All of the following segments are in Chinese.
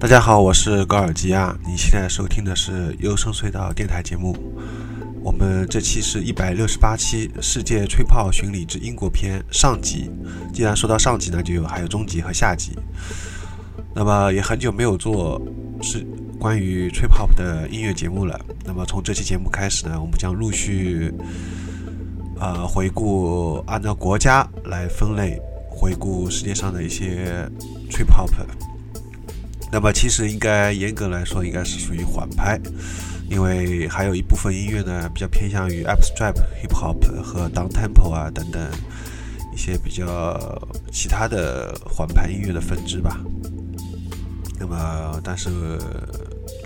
大家好，我是高尔基亚，你现在收听的是优声隧道电台节目。我们这期是一百六十八期《世界吹泡巡礼之英国篇》上集。既然说到上集呢，就有还有中集和下集。那么也很久没有做是关于吹泡的音乐节目了。那么从这期节目开始呢，我们将陆续呃回顾，按照国家来分类，回顾世界上的一些吹泡。那么其实应该严格来说，应该是属于缓拍，因为还有一部分音乐呢比较偏向于 abstract hip hop 和 down tempo 啊等等一些比较其他的缓拍音乐的分支吧。那么但是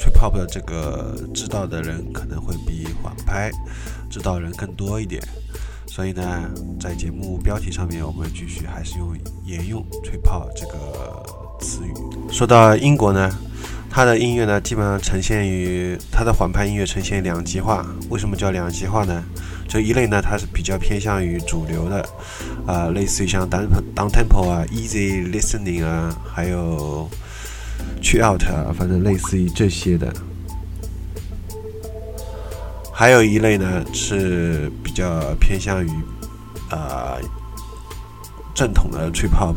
trip hop 的这个知道的人可能会比缓拍知道人更多一点，所以呢，在节目标题上面我们继续还是用沿用吹泡这个。词语说到英国呢，它的音乐呢基本上呈现于它的缓拍音乐呈现两极化。为什么叫两极化呢？这一类呢，它是比较偏向于主流的，啊，类似于像 down down tempo 啊，easy listening 啊，还有 chill out 啊，反正类似于这些的。还有一类呢是比较偏向于啊。正统的 trip hop，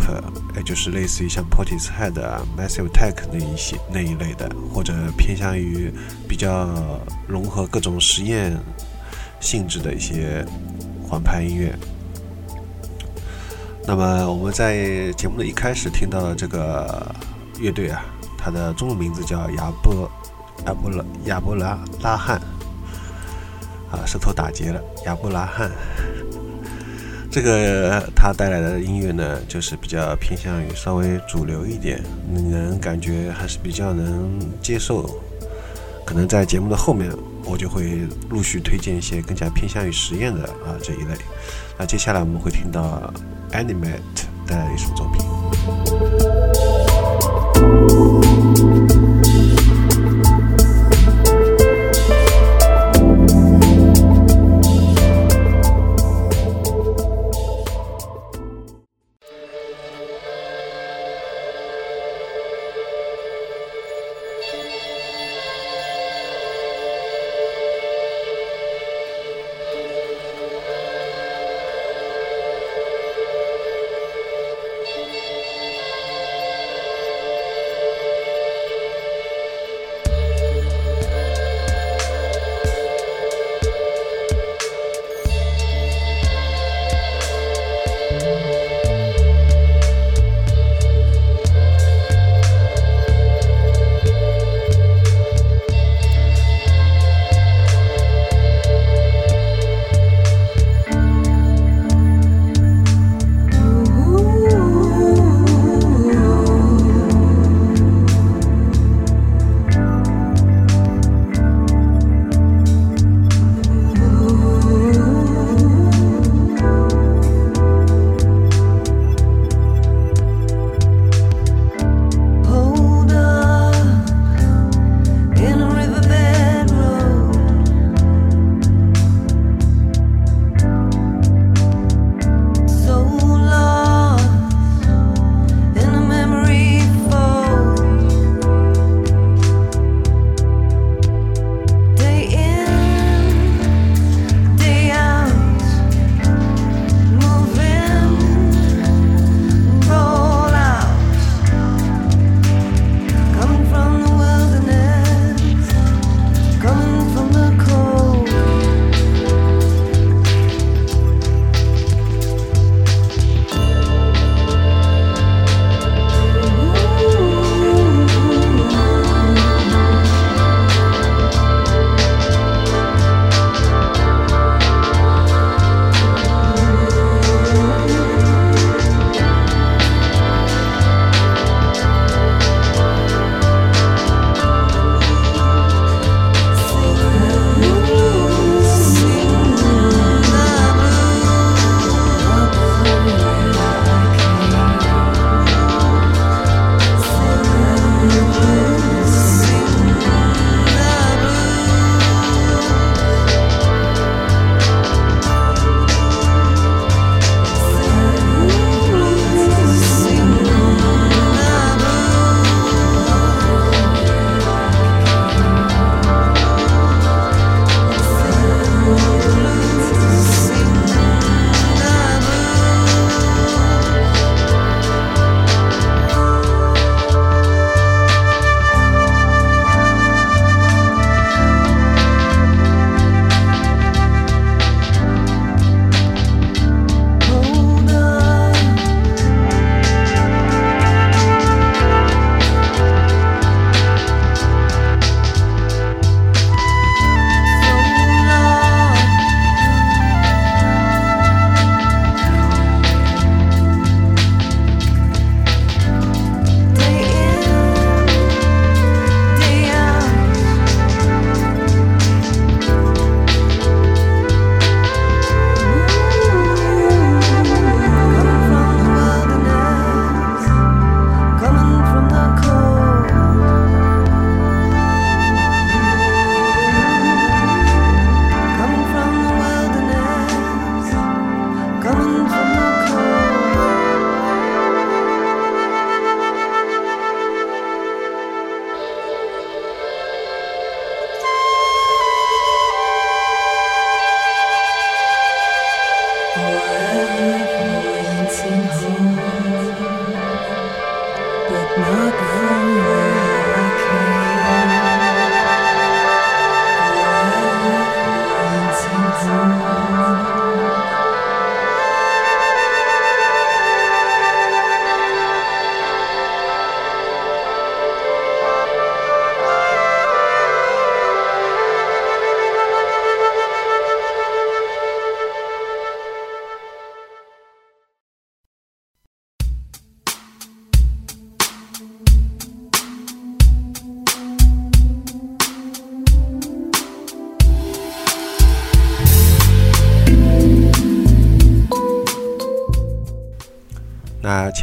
也就是类似于像 Portishead 啊、Massive Attack 那一些那一类的，或者偏向于比较融合各种实验性质的一些缓拍音乐。那么我们在节目的一开始听到的这个乐队啊，它的中文名字叫亚波亚波拉亚波拉拉汉啊，舌头打结了，亚波拉汉。这个他带来的音乐呢，就是比较偏向于稍微主流一点，你能感觉还是比较能接受。可能在节目的后面，我就会陆续推荐一些更加偏向于实验的啊这一类。那接下来我们会听到 Animate 的一首作品。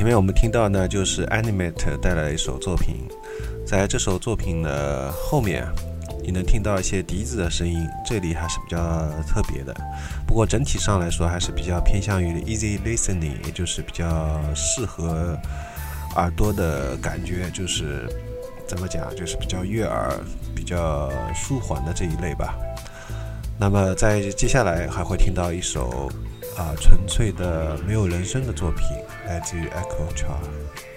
前面我们听到呢，就是 Animate 带来一首作品，在这首作品的后面，你能听到一些笛子的声音，这里还是比较特别的。不过整体上来说，还是比较偏向于 easy listening，也就是比较适合耳朵的感觉，就是怎么讲，就是比较悦耳、比较舒缓的这一类吧。那么在接下来还会听到一首啊纯粹的没有人声的作品，来自于 Echo Char。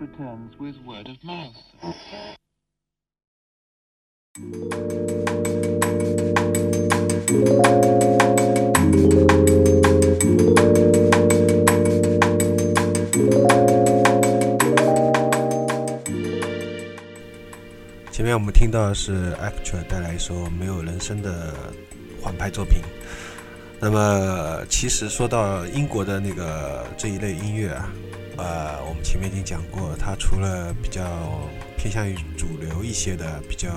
Returns with word of mouth. 前面我们听到的是 Actor 带来一首没有人声的缓拍作品。那么，其实说到英国的那个这一类音乐啊，呃，我们前面已经讲过，它除了比较偏向于主流一些的、比较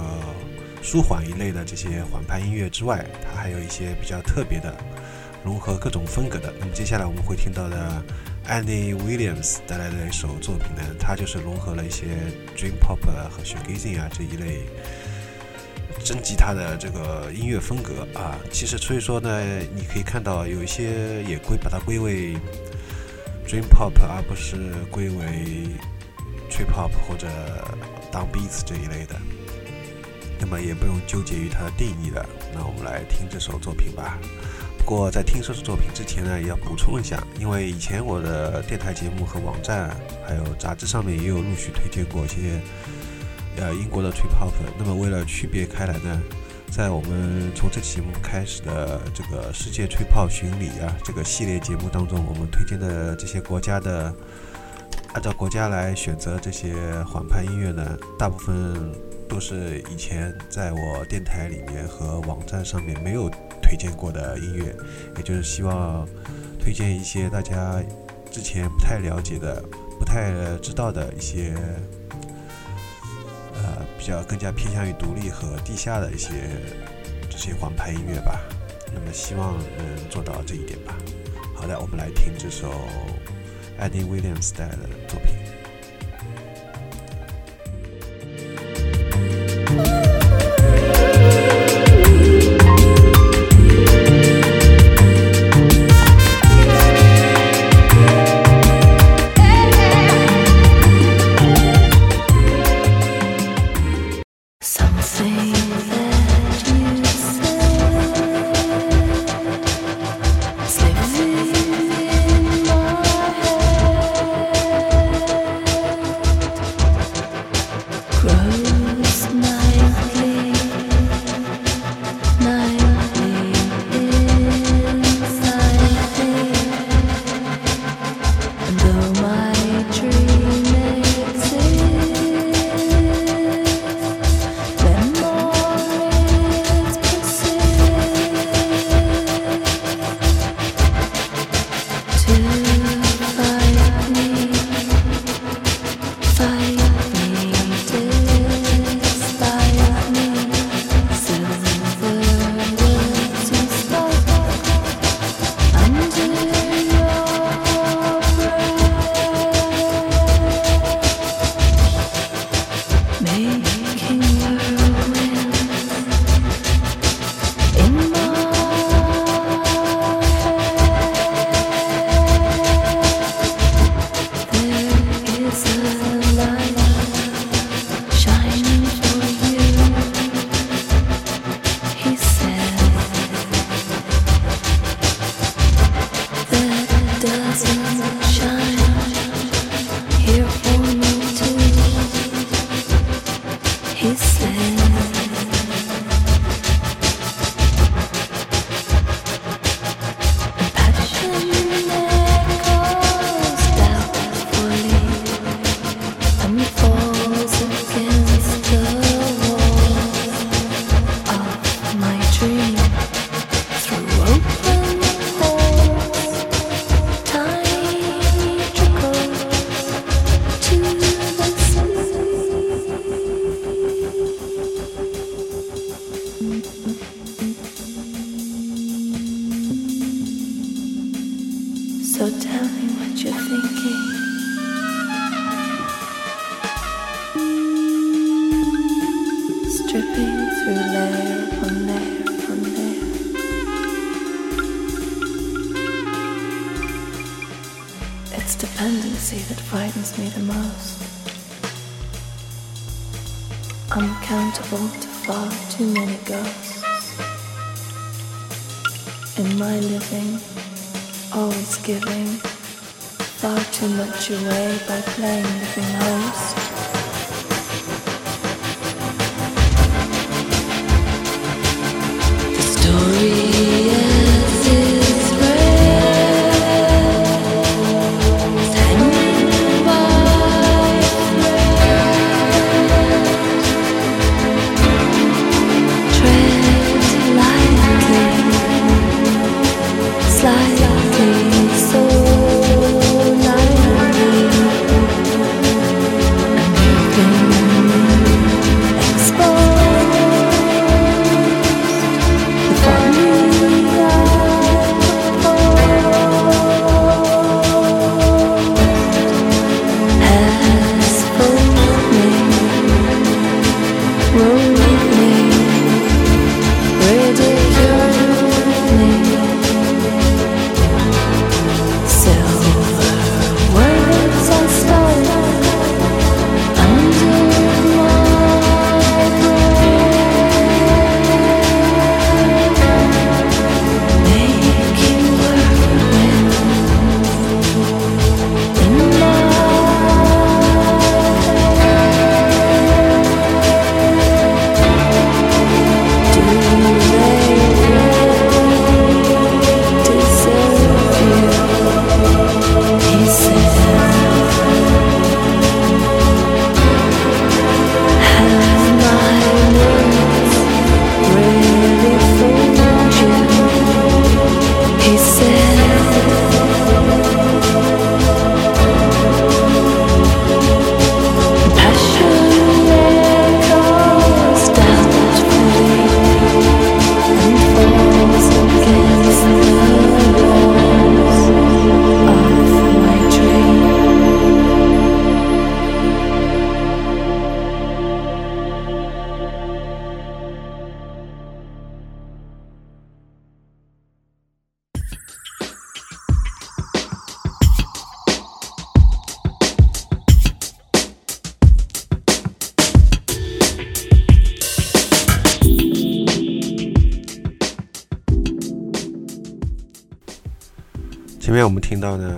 舒缓一类的这些缓拍音乐之外，它还有一些比较特别的、融合各种风格的。那么接下来我们会听到的 Annie Williams 带来的一首作品呢，它就是融合了一些 Dream Pop 和 Shoegazing 啊这一类。真吉他的这个音乐风格啊，其实所以说呢，你可以看到有一些也归把它归为 dream pop，而不是归为 trip hop 或者 down beats 这一类的。那么也不用纠结于它的定义了。那我们来听这首作品吧。不过在听这首作品之前呢，也要补充一下，因为以前我的电台节目和网站还有杂志上面也有陆续推荐过一些。呃，英国的 trip hop，那么为了区别开来呢，在我们从这期节目开始的这个世界吹泡巡礼啊这个系列节目当中，我们推荐的这些国家的，按照国家来选择这些缓拍音乐呢，大部分都是以前在我电台里面和网站上面没有推荐过的音乐，也就是希望推荐一些大家之前不太了解的、不太知道的一些。呃比较更加偏向于独立和地下的一些这些黄牌音乐吧，那么希望能做到这一点吧。好的，我们来听这首 Eddie Williams 带来的作品。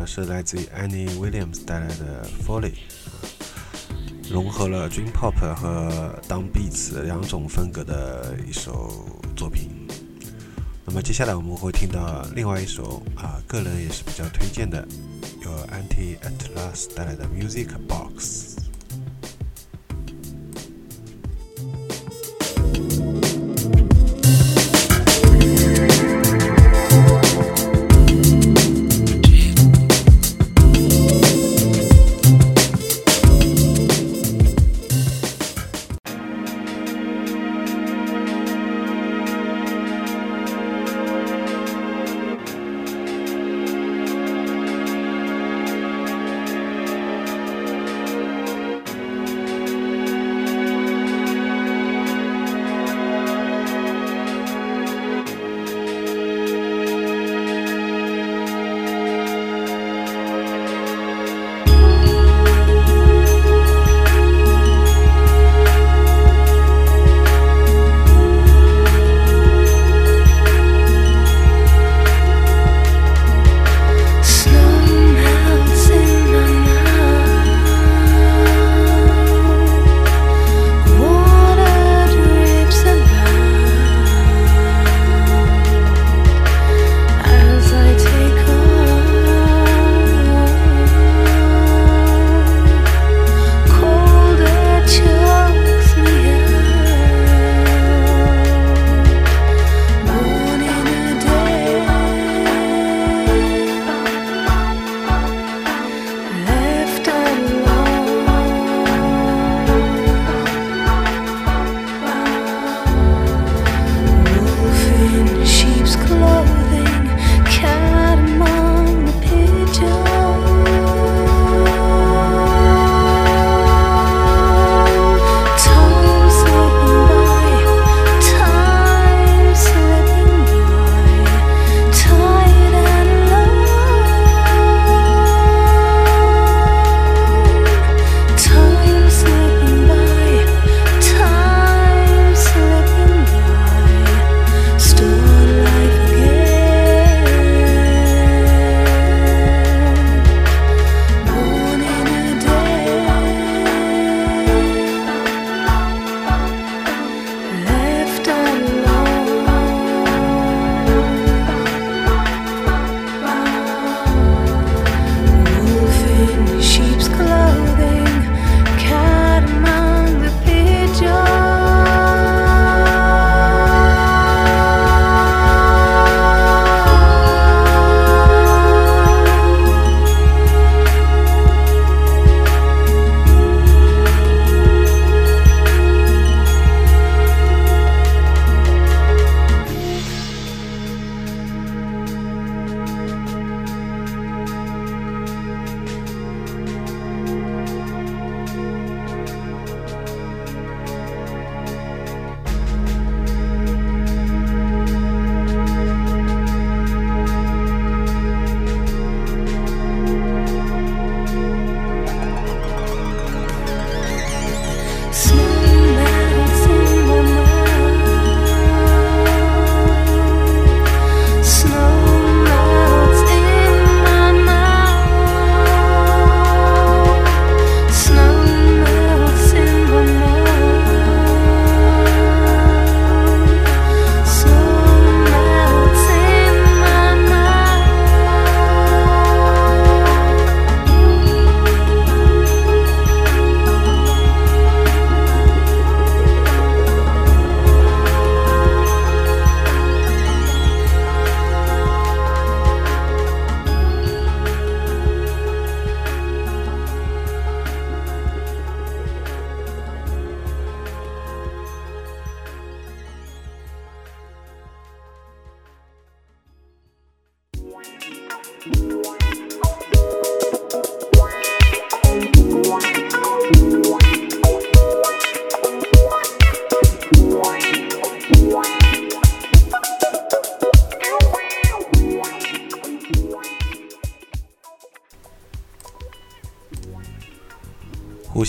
是来自于 Annie Williams 带来的 Folly，融合了 Dream Pop 和 Down Beats 两种风格的一首作品。那么接下来我们会听到另外一首啊，个人也是比较推荐的，由 Anti Atlas 带来的 Music Box。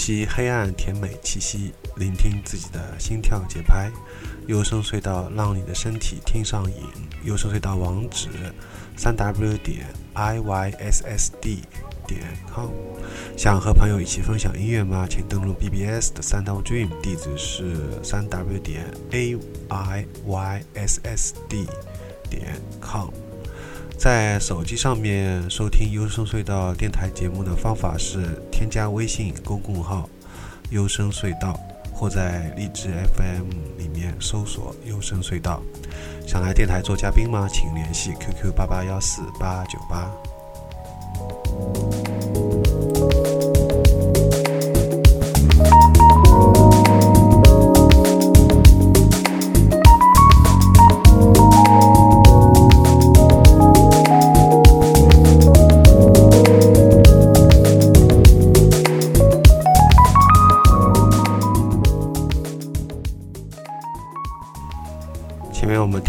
吸黑暗甜美气息，聆听自己的心跳节拍。优声隧道让你的身体听上瘾。优声隧道网址：三 w 点 i y s s d 点 com。想和朋友一起分享音乐吗？请登录 BBS 的三 w Dream，地址是三 w 点 a i y s s d 点 com。在手机上面收听优声隧道电台节目的方法是添加微信公共号“优声隧道”，或在荔枝 FM 里面搜索“优声隧道”。想来电台做嘉宾吗？请联系 QQ 八八幺四八九八。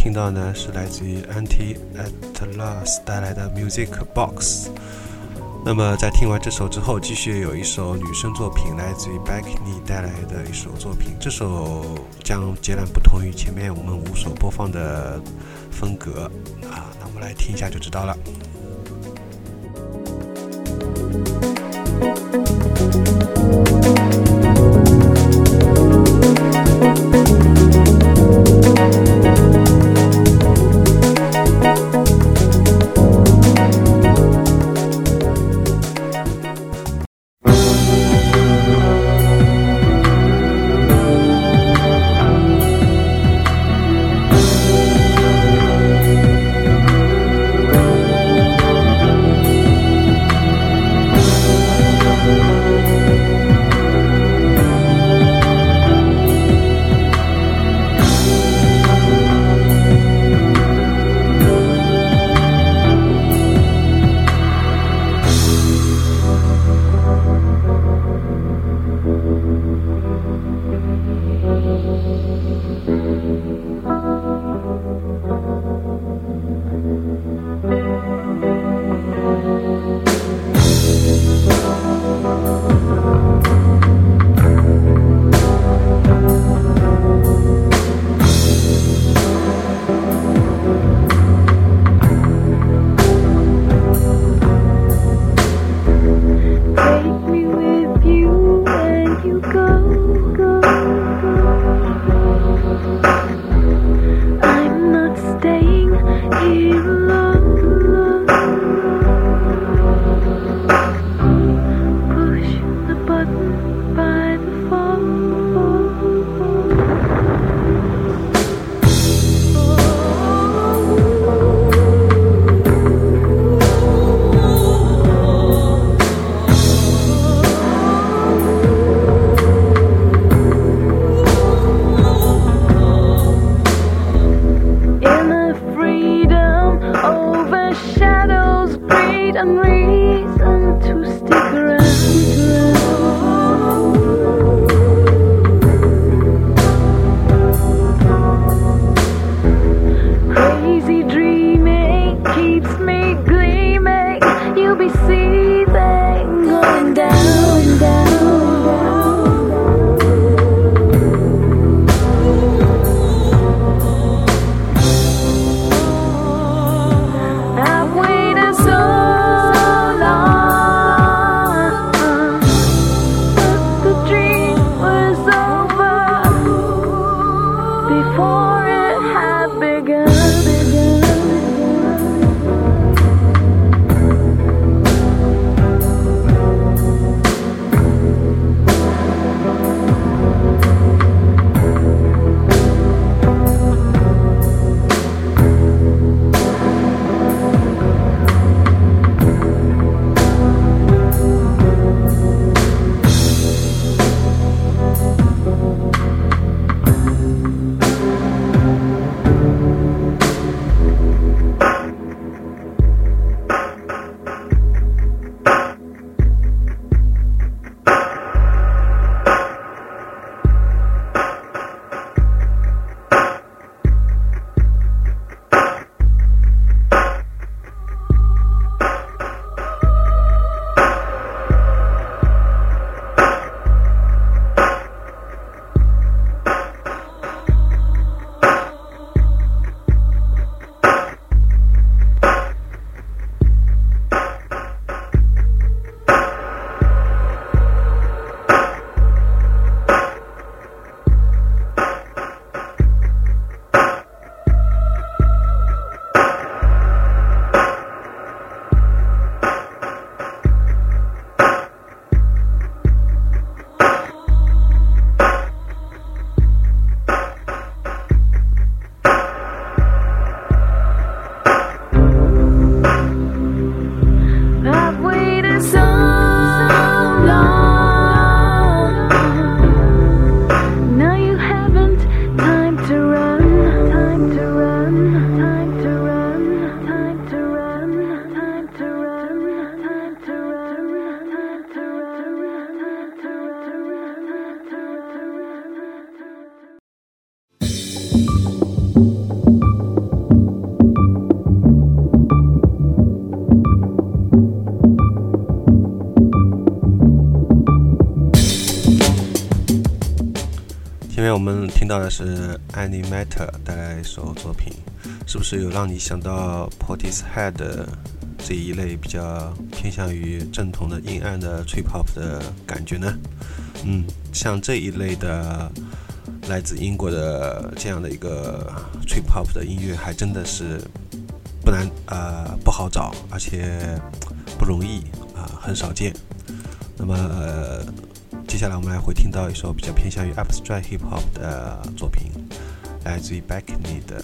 听到呢是来自于 Anti Atlas 带来的 Music Box。那么在听完这首之后，继续有一首女生作品，来自于 Beckney 带来的一首作品。这首将截然不同于前面我们五首播放的风格啊。那我们来听一下就知道了。And reason 听到的是 Any Matter 带来一首作品，是不是有让你想到 Portishead 这一类比较偏向于正统的阴暗的 trip hop 的感觉呢？嗯，像这一类的来自英国的这样的一个 trip hop 的音乐，还真的是不难呃不好找，而且不容易啊、很少见。那么、呃、接下来我们来会听到一首比较偏向于 abstract hip hop 的作品，来自于 Backney 的。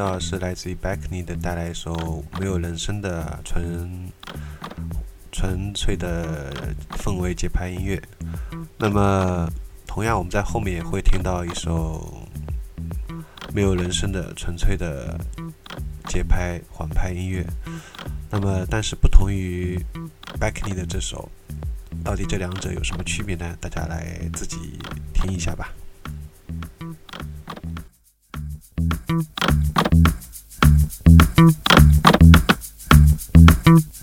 到是来自于 b a c k n e y 的带来一首没有人声的纯纯粹的氛围节拍音乐。那么，同样我们在后面也会听到一首没有人声的纯粹的节拍缓拍音乐。那么，但是不同于 b a c k n e y 的这首，到底这两者有什么区别呢？大家来自己听一下吧。Thank you.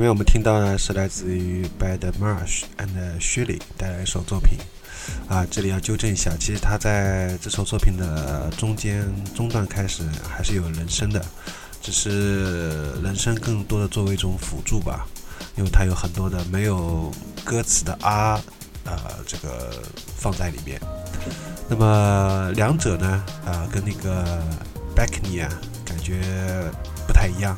前面我们听到呢是来自于 Bad Marsh and Shirley 带来一首作品。啊，这里要纠正一下，其实他在这首作品的中间中段开始还是有人声的，只是人声更多的作为一种辅助吧，因为它有很多的没有歌词的啊，呃，这个放在里面。那么两者呢，啊，跟那个 Backney 啊，感觉不太一样。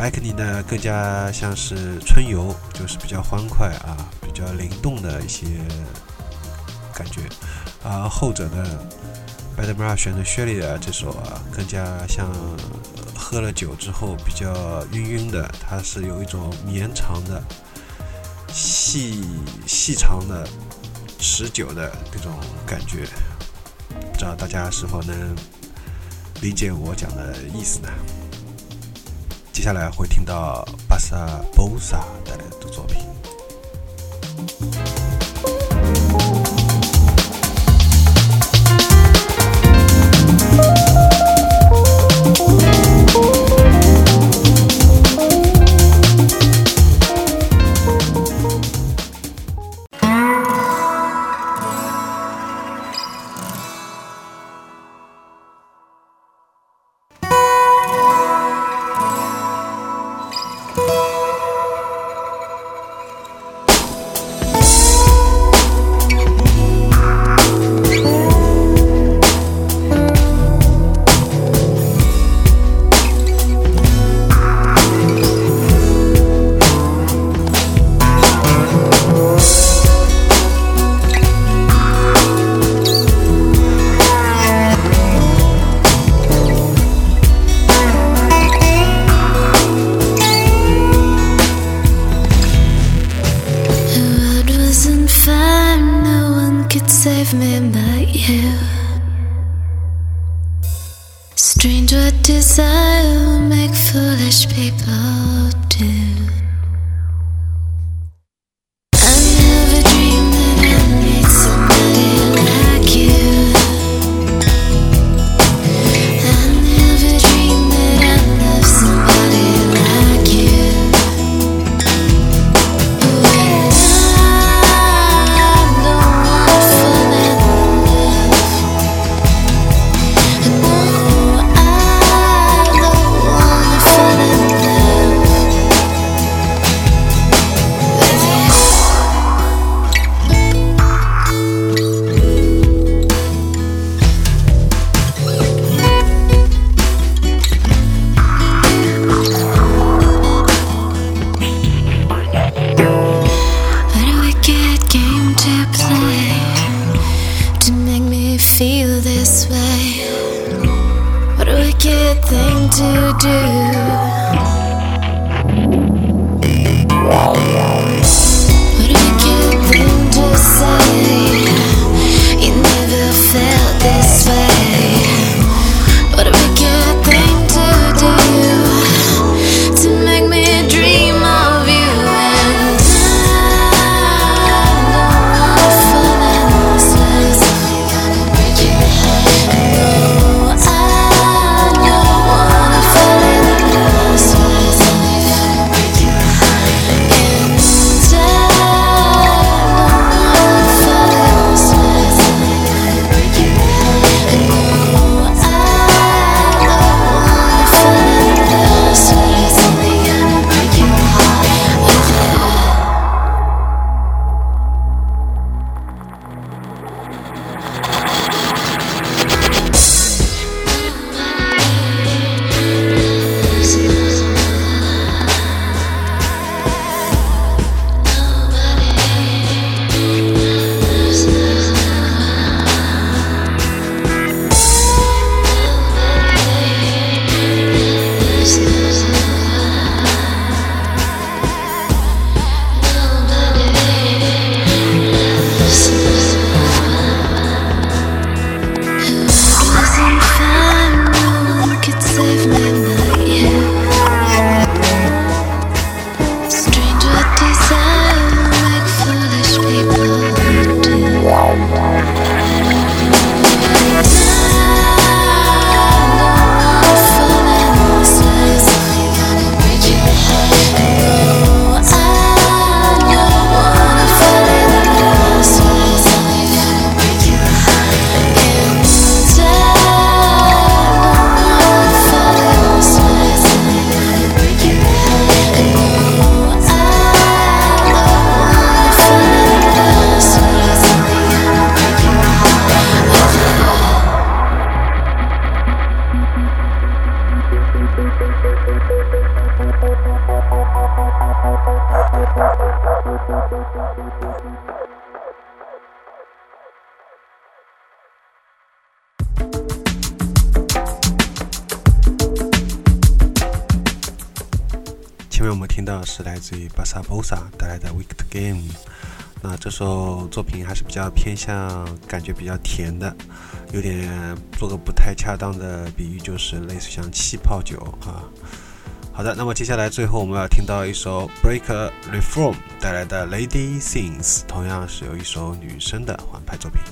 白克尼呢，更加像是春游，就是比较欢快啊，比较灵动的一些。感觉，而后者呢，Bad Mara 选的薛 y 的这首啊，更加像喝了酒之后比较晕晕的，它是有一种绵长的、细细长的、持久的那种感觉，不知道大家是否能理解我讲的意思呢？接下来会听到巴萨波萨带来的作品。这首作品还是比较偏向感觉比较甜的，有点做个不太恰当的比喻，就是类似像气泡酒啊。好的，那么接下来最后我们要听到一首 Break Reform 带来的《Lady Sings》，同样是有一首女生的环拍作品。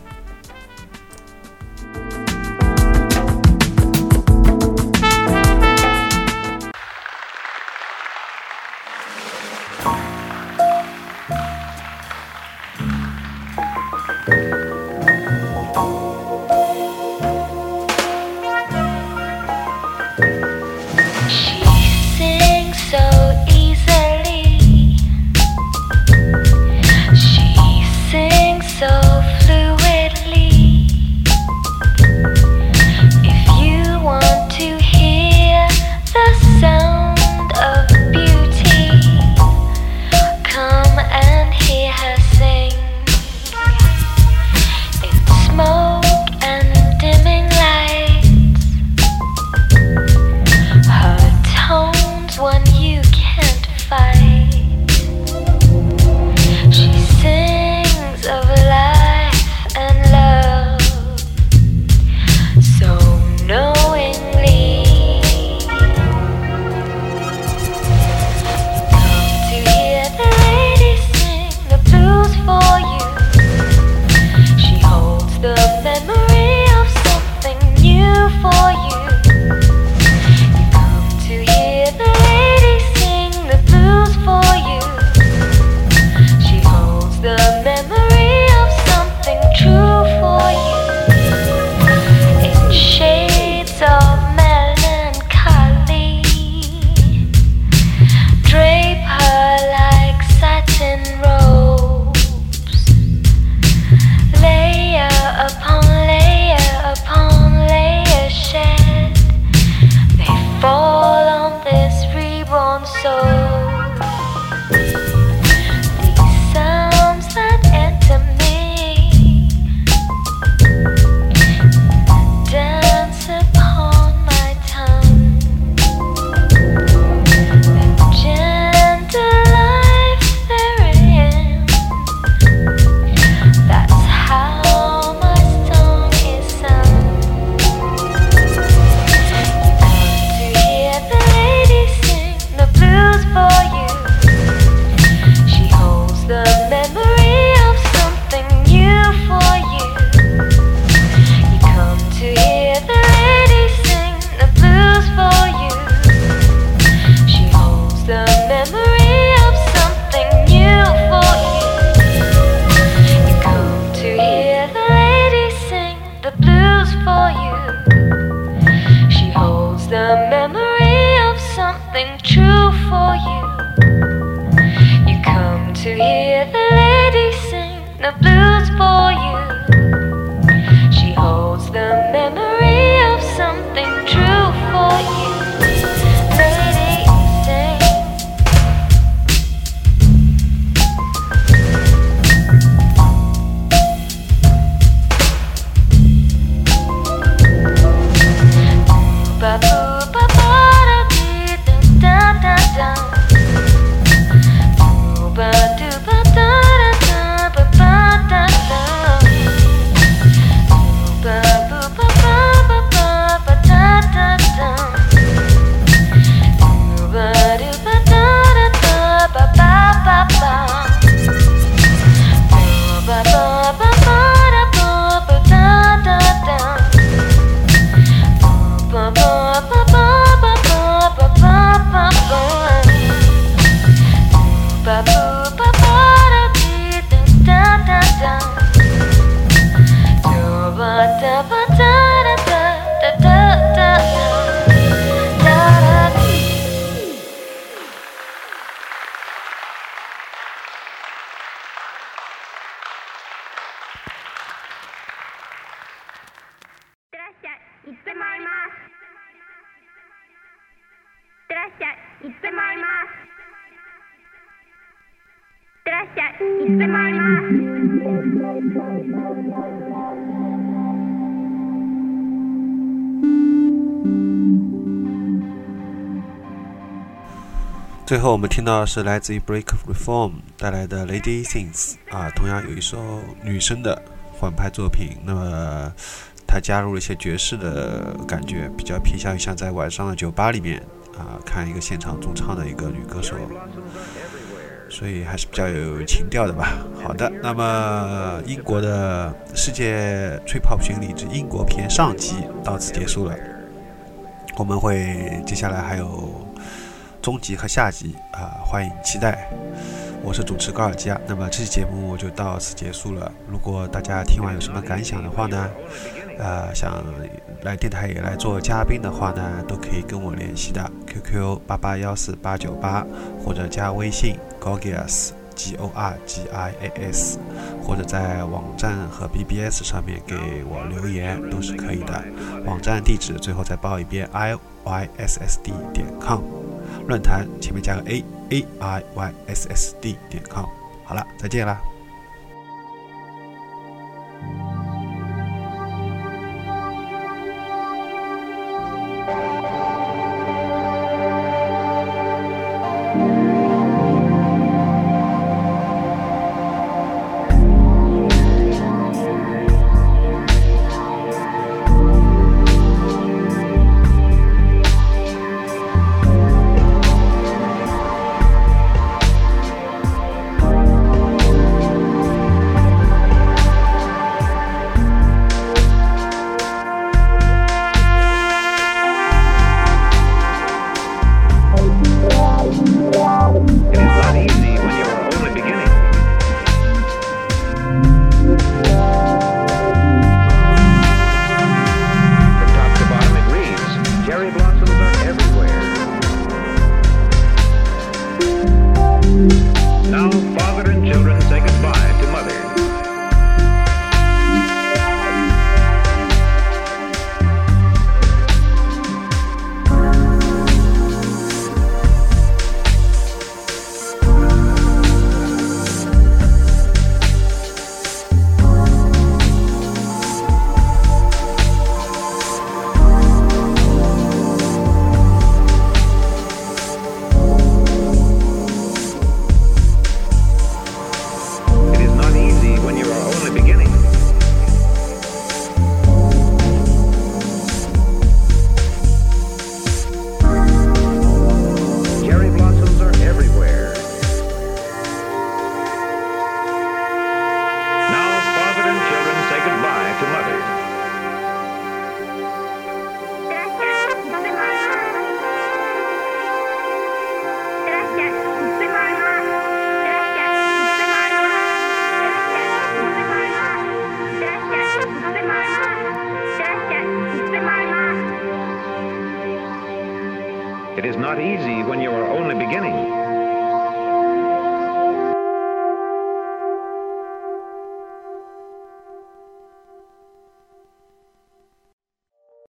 最后我们听到的是来自于 Break Reform 带来的 Lady Things 啊，同样有一首女生的混拍作品。那么她加入了一些爵士的感觉，比较偏向于像在晚上的酒吧里面啊，看一个现场驻唱的一个女歌手。所以还是比较有情调的吧。好的，那么英国的世界吹泡巡礼之英国篇上集到此结束了，我们会接下来还有。中集和下集啊，欢迎期待。我是主持高尔基啊，那么这期节目就到此结束了。如果大家听完有什么感想的话呢，呃，想来电台也来做嘉宾的话呢，都可以跟我联系的，QQ 八八幺四八九八，或者加微信 Gorgias G O R G I A S，或者在网站和 BBS 上面给我留言都是可以的。网站地址最后再报一遍：i y s s d 点 com。论坛前面加个 a a i y s s d 点 com，好了，再见啦。